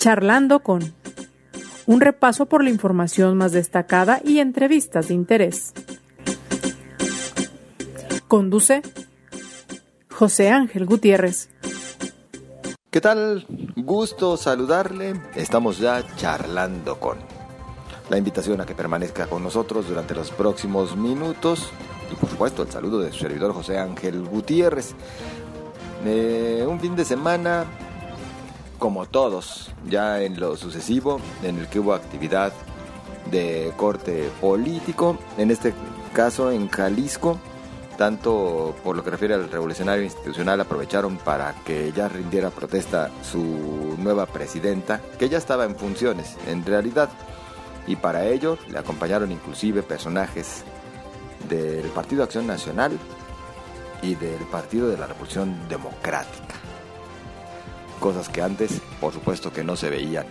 Charlando con un repaso por la información más destacada y entrevistas de interés. Conduce José Ángel Gutiérrez. ¿Qué tal? Gusto saludarle. Estamos ya charlando con la invitación a que permanezca con nosotros durante los próximos minutos y por supuesto el saludo de su servidor José Ángel Gutiérrez. Eh, un fin de semana como todos, ya en lo sucesivo, en el que hubo actividad de corte político, en este caso en Jalisco, tanto por lo que refiere al revolucionario institucional, aprovecharon para que ya rindiera protesta su nueva presidenta, que ya estaba en funciones, en realidad, y para ello le acompañaron inclusive personajes del Partido Acción Nacional y del Partido de la Revolución Democrática. Cosas que antes, por supuesto, que no se veían.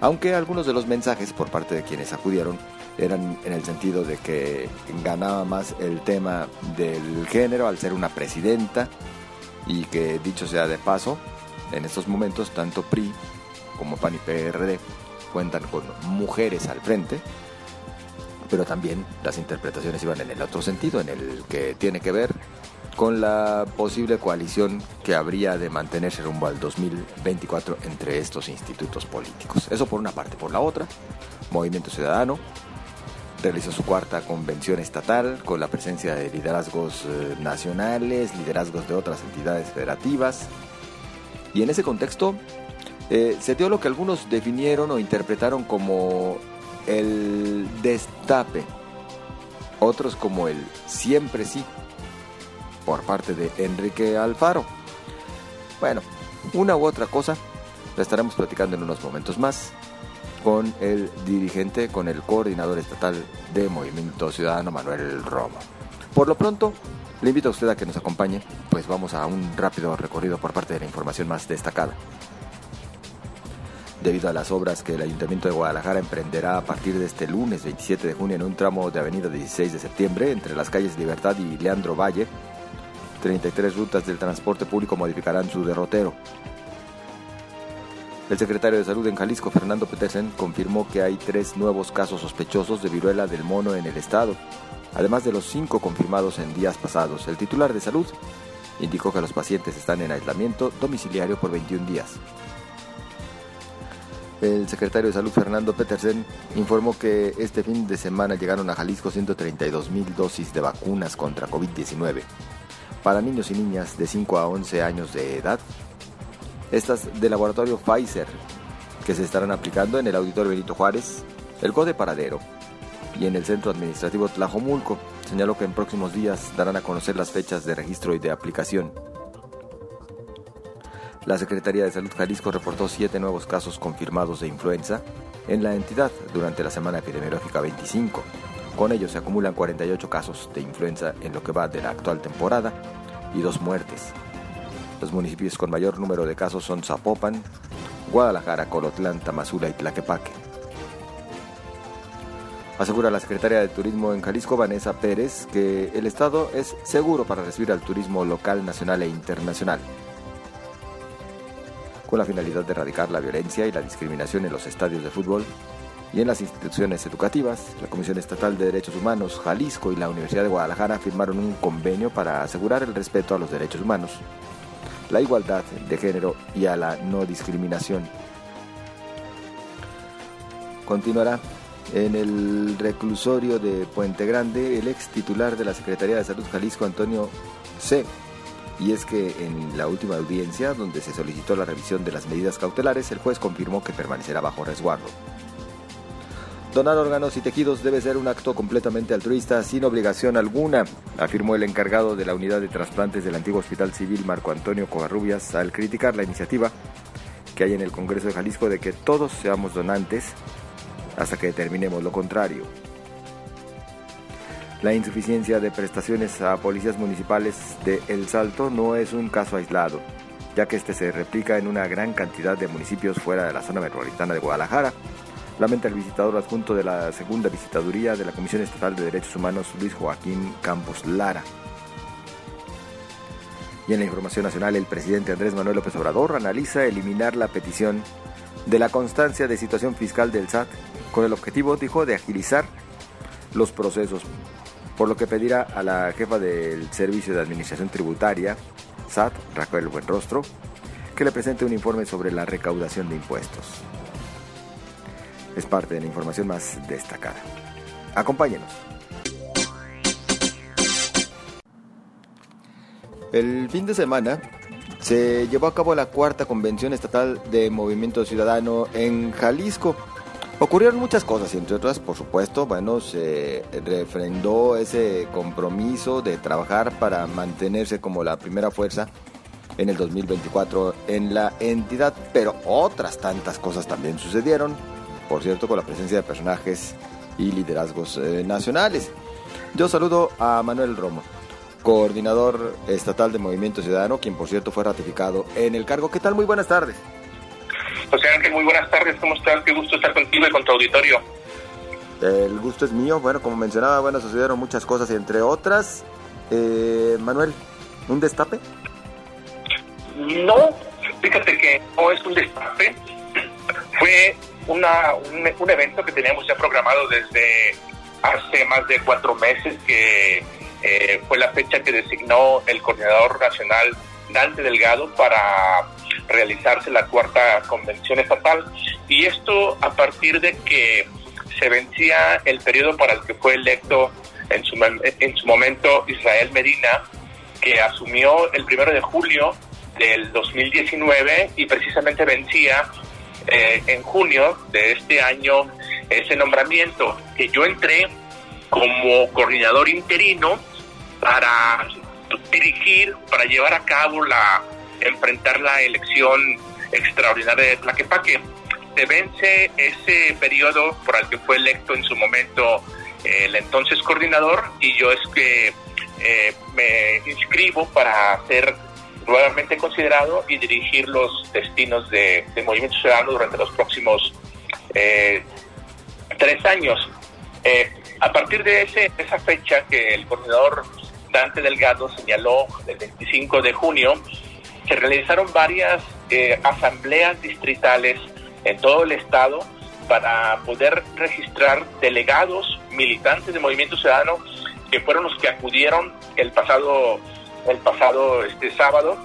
Aunque algunos de los mensajes por parte de quienes acudieron eran en el sentido de que ganaba más el tema del género al ser una presidenta y que dicho sea de paso, en estos momentos tanto PRI como PAN y PRD cuentan con mujeres al frente, pero también las interpretaciones iban en el otro sentido, en el que tiene que ver con la posible coalición que habría de mantenerse rumbo al 2024 entre estos institutos políticos. Eso por una parte. Por la otra, Movimiento Ciudadano realizó su cuarta convención estatal con la presencia de liderazgos eh, nacionales, liderazgos de otras entidades federativas. Y en ese contexto eh, se dio lo que algunos definieron o interpretaron como el destape, otros como el siempre sí, por parte de Enrique Alfaro. Bueno, una u otra cosa la estaremos platicando en unos momentos más con el dirigente, con el coordinador estatal de Movimiento Ciudadano, Manuel Romo. Por lo pronto, le invito a usted a que nos acompañe, pues vamos a un rápido recorrido por parte de la información más destacada. Debido a las obras que el Ayuntamiento de Guadalajara emprenderá a partir de este lunes 27 de junio en un tramo de Avenida 16 de septiembre entre las calles Libertad y Leandro Valle, 33 rutas del transporte público modificarán su derrotero. El secretario de Salud en Jalisco, Fernando Petersen, confirmó que hay tres nuevos casos sospechosos de viruela del mono en el estado, además de los cinco confirmados en días pasados. El titular de Salud indicó que los pacientes están en aislamiento domiciliario por 21 días. El secretario de Salud, Fernando Petersen, informó que este fin de semana llegaron a Jalisco 132 mil dosis de vacunas contra COVID-19 para niños y niñas de 5 a 11 años de edad estas del laboratorio Pfizer, que se estarán aplicando en el Auditorio Benito Juárez, el Code Paradero y en el Centro Administrativo Tlajomulco. Señaló que en próximos días darán a conocer las fechas de registro y de aplicación. La Secretaría de Salud Jalisco reportó siete nuevos casos confirmados de influenza en la entidad durante la semana epidemiológica 25. Con ello se acumulan 48 casos de influenza en lo que va de la actual temporada y dos muertes. Los municipios con mayor número de casos son Zapopan, Guadalajara, Colotlán, Tamazula y Tlaquepaque. Asegura la secretaria de Turismo en Jalisco, Vanessa Pérez, que el Estado es seguro para recibir al turismo local, nacional e internacional. Con la finalidad de erradicar la violencia y la discriminación en los estadios de fútbol y en las instituciones educativas, la Comisión Estatal de Derechos Humanos, Jalisco y la Universidad de Guadalajara firmaron un convenio para asegurar el respeto a los derechos humanos la igualdad de género y a la no discriminación. Continuará en el reclusorio de Puente Grande el ex titular de la Secretaría de Salud Jalisco, Antonio C. Y es que en la última audiencia, donde se solicitó la revisión de las medidas cautelares, el juez confirmó que permanecerá bajo resguardo. Donar órganos y tejidos debe ser un acto completamente altruista, sin obligación alguna, afirmó el encargado de la unidad de trasplantes del antiguo Hospital Civil Marco Antonio Covarrubias al criticar la iniciativa que hay en el Congreso de Jalisco de que todos seamos donantes hasta que determinemos lo contrario. La insuficiencia de prestaciones a policías municipales de El Salto no es un caso aislado, ya que este se replica en una gran cantidad de municipios fuera de la zona metropolitana de Guadalajara lamenta el visitador adjunto de la segunda visitaduría de la Comisión Estatal de Derechos Humanos, Luis Joaquín Campos Lara. Y en la información nacional, el presidente Andrés Manuel López Obrador analiza eliminar la petición de la constancia de situación fiscal del SAT, con el objetivo, dijo, de agilizar los procesos, por lo que pedirá a la jefa del Servicio de Administración Tributaria, SAT, Raquel Buenrostro, que le presente un informe sobre la recaudación de impuestos. Es parte de la información más destacada. Acompáñenos. El fin de semana se llevó a cabo la cuarta convención estatal de Movimiento Ciudadano en Jalisco. Ocurrieron muchas cosas entre otras, por supuesto, bueno, se refrendó ese compromiso de trabajar para mantenerse como la primera fuerza en el 2024 en la entidad, pero otras tantas cosas también sucedieron, por cierto, con la presencia de personajes y liderazgos eh, nacionales. Yo saludo a Manuel Romo, coordinador estatal de Movimiento Ciudadano, quien por cierto fue ratificado en el cargo. ¿Qué tal? Muy buenas tardes. José Ángel, muy buenas tardes, ¿cómo estás? Qué gusto estar contigo y con tu auditorio. El gusto es mío, bueno, como mencionaba, bueno, sucedieron muchas cosas entre otras, eh, Manuel, ¿un destape? No, fíjate que no es un destape, fue una, un, evento que teníamos ya programado desde hace más de cuatro meses, que eh, fue la fecha que designó el coordinador nacional Dante Delgado para realizarse la cuarta convención estatal. Y esto a partir de que se vencía el periodo para el que fue electo en su, en su momento Israel Medina, que asumió el primero de julio del 2019 y precisamente vencía eh, en junio de este año ese nombramiento, que yo entré como coordinador interino para dirigir, para llevar a cabo la, enfrentar la elección extraordinaria de Tlaquepaque. Se vence ese periodo por el que fue electo en su momento eh, el entonces coordinador y yo es que eh, me inscribo para ser nuevamente considerado y dirigir los destinos de, Movimiento Ciudadano durante los próximos eh, tres años. Eh, a partir de ese, esa fecha que el coordinador Dante Delgado señaló, el 25 de junio, se realizaron varias eh, asambleas distritales en todo el estado para poder registrar delegados militantes de Movimiento Ciudadano que fueron los que acudieron el pasado el pasado este sábado,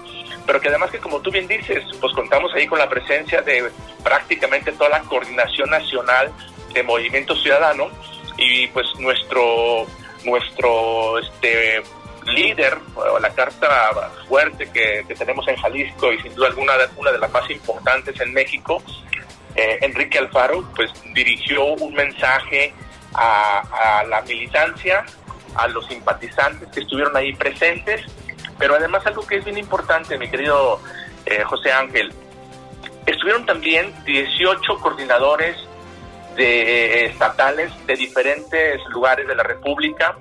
pero que además que como tú bien dices, pues contamos ahí con la presencia de prácticamente toda la coordinación nacional de Movimiento Ciudadano y pues nuestro nuestro este líder la carta fuerte que, tenemos en Jalisco y sin duda alguna una de las más importantes en México eh, Enrique Alfaro pues dirigió un mensaje a la militancia a los simpatizantes que estuvieron ahí presentes pero además algo que es bien importante, mi querido eh, José Ángel, estuvieron también 18 coordinadores de, estatales de diferentes lugares de la República,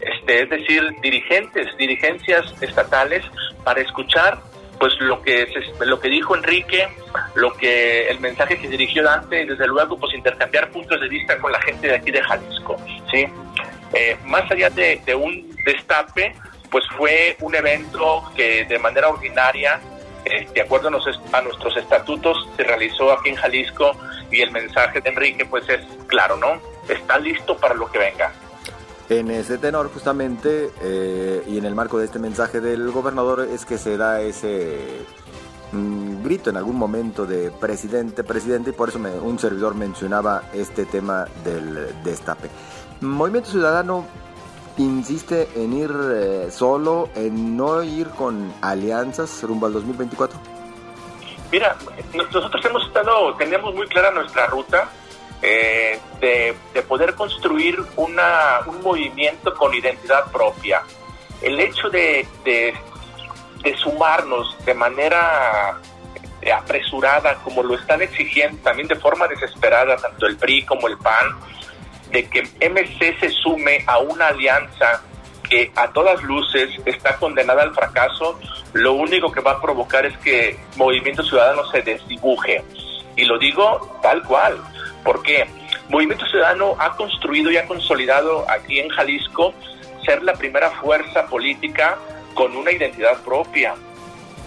este, es decir, dirigentes, dirigencias estatales, para escuchar pues lo que lo que dijo Enrique, lo que el mensaje que dirigió Dante y desde luego pues intercambiar puntos de vista con la gente de aquí de Jalisco, sí. Eh, más allá de un destape, pues fue un evento que de manera ordinaria, eh, de acuerdo a, nuestros estatutos, se realizó aquí en Jalisco y el mensaje de Enrique pues es claro, ¿no? Está listo para lo que venga. En ese tenor justamente eh, y en el marco de este mensaje del gobernador es que se da ese mm, grito en algún momento de presidente, presidente y por eso un servidor mencionaba este tema del destape. Movimiento Ciudadano insiste en ir eh, solo, en no ir con alianzas rumbo al 2024? Mira, nosotros hemos estado, tenemos muy clara nuestra ruta eh, de, poder construir una, un movimiento con identidad propia. El hecho de, de, de sumarnos de manera eh, apresurada, como lo están exigiendo también de forma desesperada tanto el PRI como el PAN, de que MC se sume a una alianza que a todas luces está condenada al fracaso, lo único que va a provocar es que Movimiento Ciudadano se desdibuje. Y lo digo tal cual, porque Movimiento Ciudadano ha construido y ha consolidado aquí en Jalisco ser la primera fuerza política con una identidad propia.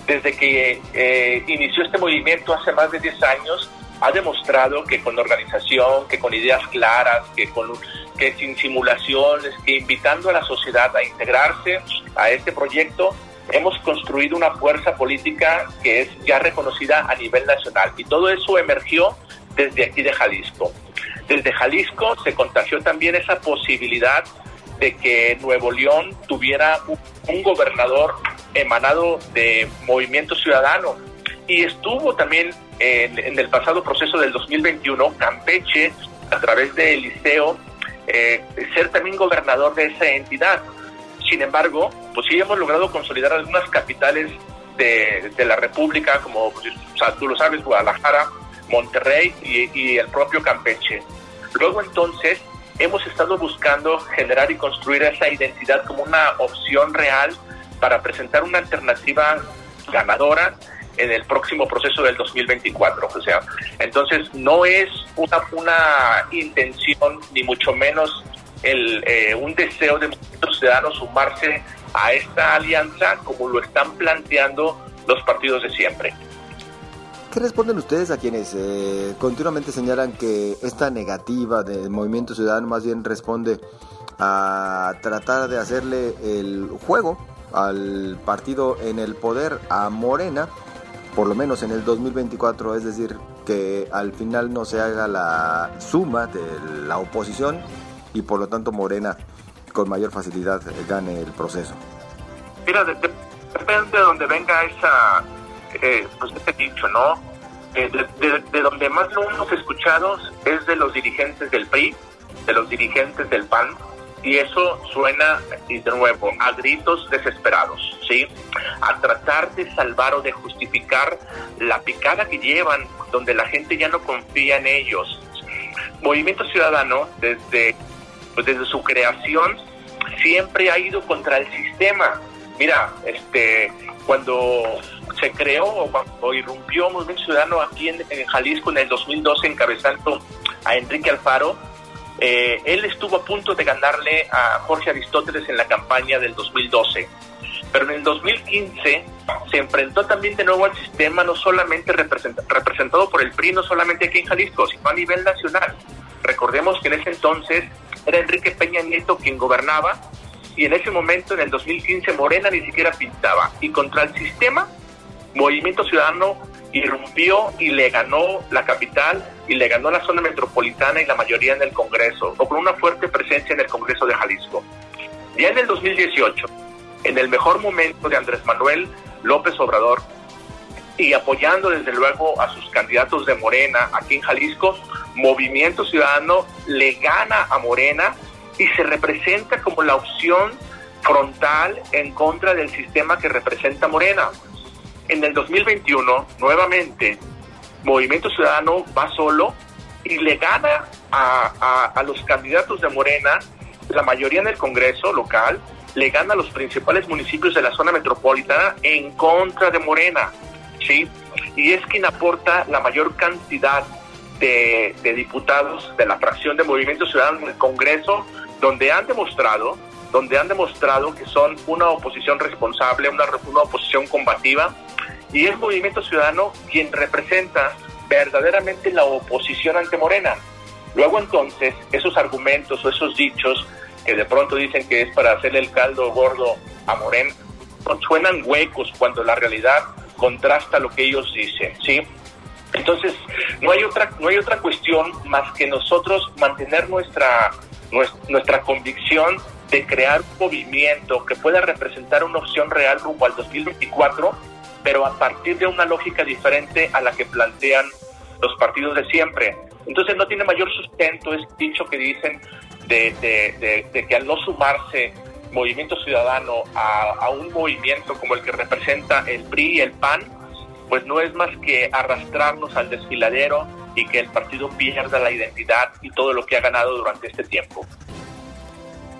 Desde que eh, inició este movimiento hace más de 10 años, ha demostrado que con organización, que con ideas claras, que con que sin simulaciones, que invitando a la sociedad a integrarse a este proyecto, hemos construido una fuerza política que es ya reconocida a nivel nacional. Y todo eso emergió desde aquí de Jalisco. Desde Jalisco se contagió también esa posibilidad de que Nuevo León tuviera un, gobernador emanado de Movimiento Ciudadano. Y estuvo también en, el pasado proceso del 2021 Campeche, a través del liceo, eh, ser también gobernador de esa entidad. Sin embargo, pues sí hemos logrado consolidar algunas capitales de, la República, como pues, o tú lo sabes, Guadalajara, Monterrey y, el propio Campeche. Luego entonces hemos estado buscando generar y construir esa identidad como una opción real para presentar una alternativa ganadora en el próximo proceso del 2024. O sea, entonces no es una, una intención ni mucho menos el, eh, un deseo de muchos ciudadanos sumarse a esta alianza como lo están planteando los partidos de siempre. ¿Qué responden ustedes a quienes eh, continuamente señalan que esta negativa del movimiento ciudadano más bien responde a tratar de hacerle el juego al partido en el poder a Morena, por lo menos en el 2024, es decir, que al final no se haga la suma de la oposición y por lo tanto Morena con mayor facilidad gane el proceso? Mira, depende de donde venga esa eh, pues este dicho, ¿no? Eh, de, donde más lo hemos escuchado es de los dirigentes del PRI, de los dirigentes del PAN, y eso suena, y de nuevo, a gritos desesperados, ¿sí? A tratar de salvar o de justificar la picada que llevan, donde la gente ya no confía en ellos. Movimiento Ciudadano, desde, pues desde su creación, siempre ha ido contra el sistema. Mira, este, cuando se creó o, irrumpió Movimiento Ciudadano aquí en, Jalisco en el 2012 encabezando a Enrique Alfaro, eh, él estuvo a punto de ganarle a Jorge Aristóteles en la campaña del 2012. Pero en el 2015 se enfrentó también de nuevo al sistema, no solamente representado por el PRI, no solamente aquí en Jalisco, sino a nivel nacional. Recordemos que en ese entonces era Enrique Peña Nieto quien gobernaba y en ese momento, en el 2015, Morena ni siquiera pintaba. Y contra el sistema, Movimiento Ciudadano irrumpió y le ganó la capital y le ganó la zona metropolitana y la mayoría en el Congreso, o con una fuerte presencia en el Congreso de Jalisco. Ya en el 2018, en el mejor momento de Andrés Manuel López Obrador, y apoyando desde luego a sus candidatos de Morena aquí en Jalisco, Movimiento Ciudadano le gana a Morena y se representa como la opción frontal en contra del sistema que representa Morena. En el 2021, nuevamente, Movimiento Ciudadano va solo y le gana a, a, los candidatos de Morena, la mayoría en el Congreso local, le gana a los principales municipios de la zona metropolitana en contra de Morena, ¿sí? Y es quien aporta la mayor cantidad de, de diputados de la fracción de Movimiento Ciudadano en el Congreso donde han demostrado, donde han demostrado que son una oposición responsable, una, una oposición combativa, y es Movimiento Ciudadano quien representa verdaderamente la oposición ante Morena. Luego entonces, esos argumentos o esos dichos que de pronto dicen que es para hacerle el caldo gordo a Morena, suenan huecos cuando la realidad contrasta lo que ellos dicen, ¿sí? Entonces, no hay otra no hay otra cuestión más que nosotros mantener nuestra nuestra convicción de crear un movimiento que pueda representar una opción real rumbo al 2024, pero a partir de una lógica diferente a la que plantean los partidos de siempre. Entonces no tiene mayor sustento ese dicho que dicen de, que al no sumarse Movimiento Ciudadano a, a, un movimiento como el que representa el PRI y el PAN, pues no es más que arrastrarnos al desfiladero y que el partido pierda la identidad y todo lo que ha ganado durante este tiempo.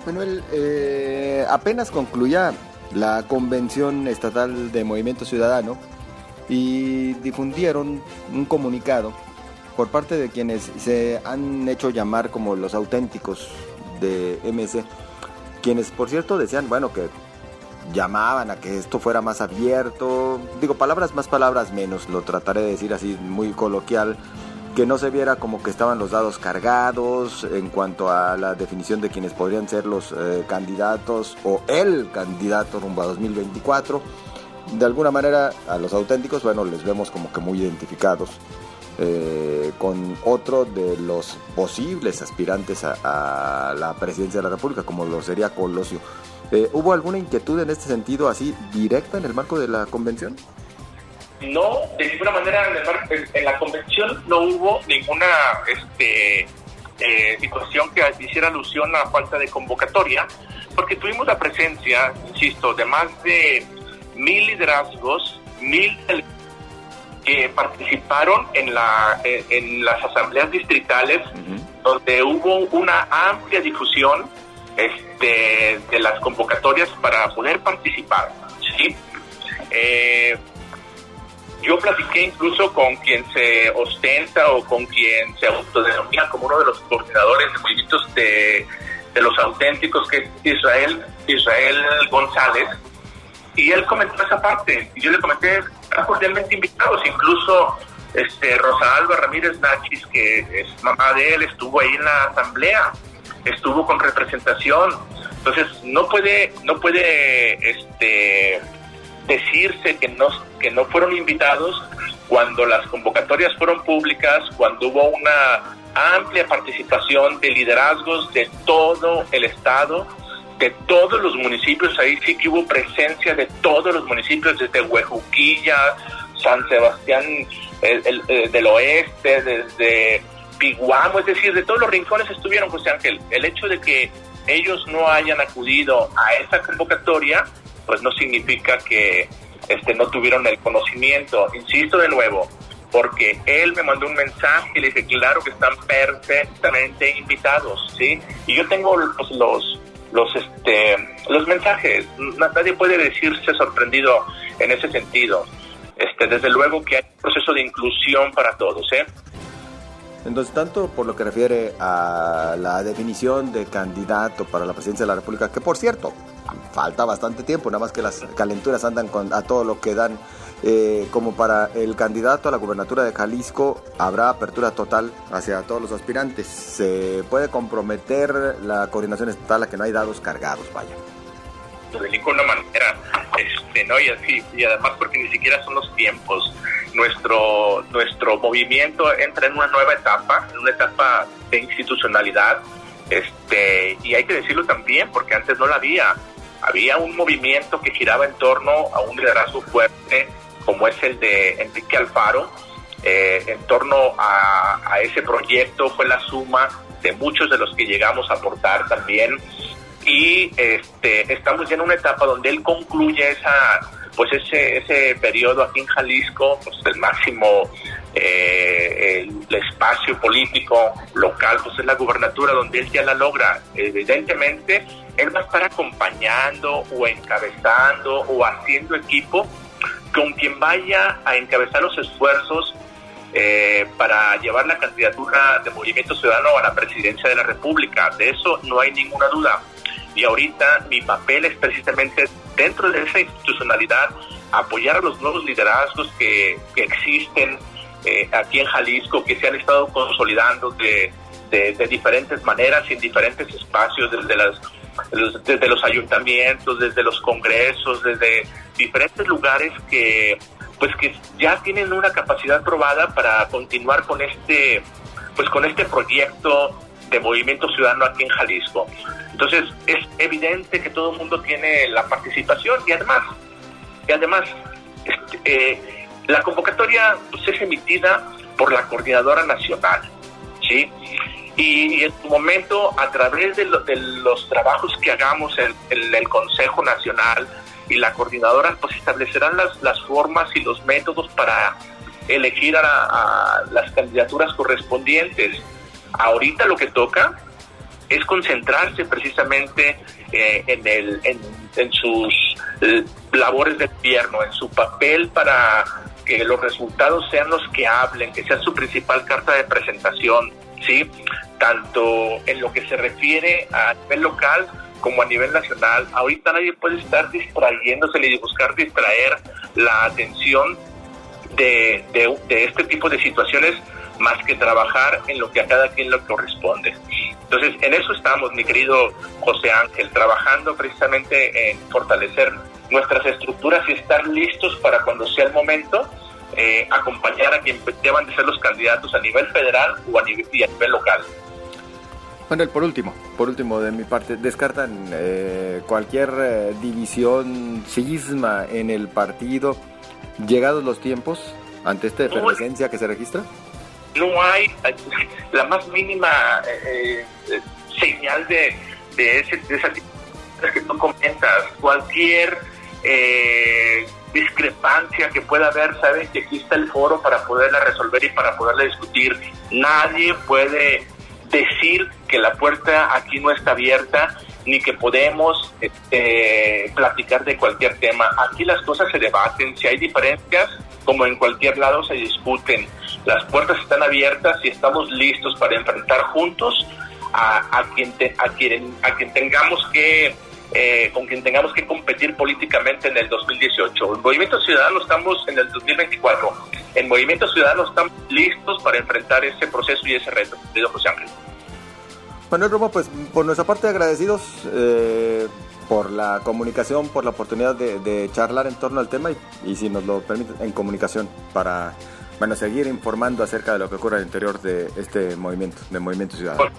Manuel, eh, apenas concluya la convención estatal de Movimiento Ciudadano y difundieron un comunicado por parte de quienes se han hecho llamar como los auténticos de MS, quienes por cierto decían, bueno, que llamaban a que esto fuera más abierto, digo palabras más, palabras menos, lo trataré de decir así muy coloquial, que no se viera como que estaban los dados cargados en cuanto a la definición de quienes podrían ser los eh, candidatos o el candidato rumbo a 2024. De alguna manera a los auténticos, bueno, les vemos como que muy identificados eh, con otro de los posibles aspirantes a, la presidencia de la República, como lo sería Colosio. Eh, ¿Hubo alguna inquietud en este sentido así directa en el marco de la convención? No, de ninguna manera en, la convención no hubo ninguna este, eh, situación que hiciera alusión a la falta de convocatoria, porque tuvimos la presencia, insisto, de más de mil liderazgos, mil que participaron en, la, en las asambleas distritales, donde hubo una amplia difusión este, de las convocatorias para poder participar. ¿sí? Eh, yo platiqué incluso con quien se ostenta o con quien se autodenomina como uno de los coordinadores de movimientos de, de los auténticos, que es Israel, Israel González, y él comentó esa parte, y yo le comenté, están cordialmente invitados, incluso este Rosa Alba Ramírez Nachis, que es mamá de él, estuvo ahí en la asamblea, estuvo con representación, entonces no puede, no puede este decirse que no, que no fueron invitados cuando las convocatorias fueron públicas, cuando hubo una amplia participación de liderazgos de todo el Estado, de todos los municipios, ahí sí que hubo presencia de todos los municipios, desde Huejuquilla, San Sebastián el, del Oeste, desde Piguamo, es decir, de todos los rincones estuvieron, José Ángel. El hecho de que ellos no hayan acudido a esa convocatoria, pues no significa que este, no tuvieron el conocimiento. Insisto de nuevo, porque él me mandó un mensaje y le dije, claro que están perfectamente invitados, ¿sí? Y yo tengo pues, los, los, este, los mensajes, nadie puede decirse sorprendido en ese sentido. Este, desde luego que hay un proceso de inclusión para todos, ¿eh? Entonces, tanto por lo que refiere a la definición de candidato para la presidencia de la República, que por cierto, falta bastante tiempo, nada más que las calenturas andan con, a todo lo que dan, eh, como para el candidato a la gubernatura de Jalisco, habrá apertura total hacia todos los aspirantes. Se puede comprometer la coordinación estatal a que no hay dados cargados, vaya de ninguna manera, este, ¿no? Y así, y además porque ni siquiera son los tiempos. Nuestro, nuestro movimiento entra en una nueva etapa, en una etapa de institucionalidad, este, y hay que decirlo también, porque antes no la había. Había un movimiento que giraba en torno a un liderazgo fuerte, como es el de Enrique Alfaro, eh, en torno a, a, ese proyecto fue la suma de muchos de los que llegamos a aportar también y este, estamos ya en una etapa donde él concluye esa pues ese ese periodo aquí en Jalisco pues el máximo eh, el, espacio político local pues es la gubernatura donde él ya la logra evidentemente él va a estar acompañando o encabezando o haciendo equipo con quien vaya a encabezar los esfuerzos eh, para llevar la candidatura de Movimiento Ciudadano a la presidencia de la República. De eso no hay ninguna duda. Y ahorita mi papel es precisamente dentro de esa institucionalidad apoyar a los nuevos liderazgos que, existen eh, aquí en Jalisco, que se han estado consolidando de, de, diferentes maneras en diferentes espacios, desde, las, desde los ayuntamientos, desde los congresos, desde diferentes lugares que pues que ya tienen una capacidad probada para continuar con este pues con este proyecto de Movimiento Ciudadano aquí en Jalisco. Entonces es evidente que todo el mundo tiene la participación y además, y además este, eh, la convocatoria pues, es emitida por la Coordinadora Nacional, ¿sí? Y, en su momento, a través de, los trabajos que hagamos en, el Consejo Nacional y la coordinadora, pues establecerán las, las formas y los métodos para elegir a, a las candidaturas correspondientes. Ahorita lo que toca es concentrarse precisamente eh, en, el, en, sus eh, labores de gobierno, en su papel para que los resultados sean los que hablen, que sea su principal carta de presentación, ¿sí? Tanto en lo que se refiere a nivel local como a nivel nacional. Ahorita nadie puede estar distrayéndose ni buscar distraer la atención de, este tipo de situaciones más que trabajar en lo que a cada quien le corresponde. Entonces, en eso estamos, mi querido José Ángel, trabajando precisamente en fortalecer nuestras estructuras y estar listos para cuando sea el momento eh, acompañar a quien deban de ser los candidatos a nivel federal o a nivel, a nivel local. Manuel, por último, por último de mi parte, ¿descartan eh, cualquier eh, división, cisma en el partido, llegados los tiempos, ante esta efervescencia que se registra? No hay la más mínima señal de, de, ese, de esa que tú comentas. Cualquier eh, discrepancia que pueda haber, saben que aquí está el foro para poderla resolver y para poderla discutir. Nadie puede decir que la puerta aquí no está abierta ni que podemos este, platicar de cualquier tema. Aquí las cosas se debaten, si hay diferencias, como en cualquier lado se discuten. Las puertas están abiertas y estamos listos para enfrentar juntos a, quien, a, quien, a quien tengamos que eh, con quien tengamos que competir políticamente en el 2018. En Movimiento Ciudadano estamos en el 2024. En Movimiento Ciudadano estamos listos para enfrentar ese proceso y ese reto, querido José Ángel. Manuel Romo, pues por nuestra parte agradecidos eh, por la comunicación, por la oportunidad de, charlar en torno al tema y, si nos lo permite, en comunicación para bueno, seguir informando acerca de lo que ocurre al interior de este movimiento, de Movimiento Ciudadano.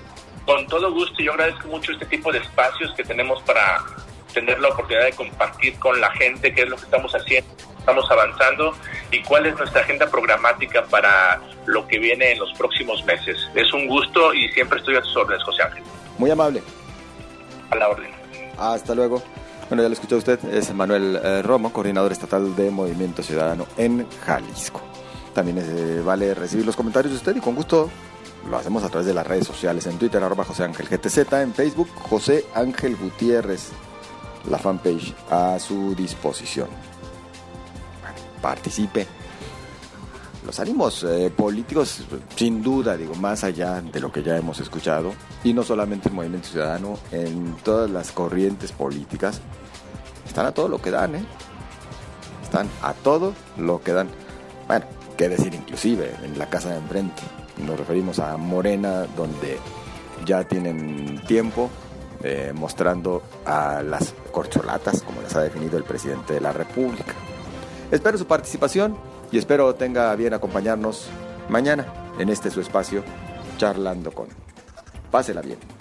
Con todo gusto, yo agradezco mucho este tipo de espacios que tenemos para tener la oportunidad de compartir con la gente qué es lo que estamos haciendo, estamos avanzando y cuál es nuestra agenda programática para lo que viene en los próximos meses. Es un gusto y siempre estoy a tus órdenes, José Ángel. Muy amable. A la orden. Hasta luego. Bueno, ya lo escuchó usted, es Manuel eh, Romo, coordinador estatal de Movimiento Ciudadano en Jalisco. También eh, vale recibir los comentarios de usted y con gusto lo hacemos a través de las redes sociales, en Twitter arroba José Ángel GTZ, en Facebook José Ángel Gutiérrez, la fanpage a su disposición. participe. Los ánimos eh, políticos, sin duda, digo, más allá de lo que ya hemos escuchado, y no solamente el Movimiento Ciudadano, en todas las corrientes políticas, están a todo lo que dan, ¿eh? Están a todo lo que dan. Bueno, qué decir inclusive en la casa de enfrente nos referimos a Morena, donde ya tienen tiempo eh, mostrando a las corcholatas, como las ha definido el presidente de la República. Espero su participación y espero tenga bien acompañarnos mañana en este su espacio, charlando con. Pásela bien.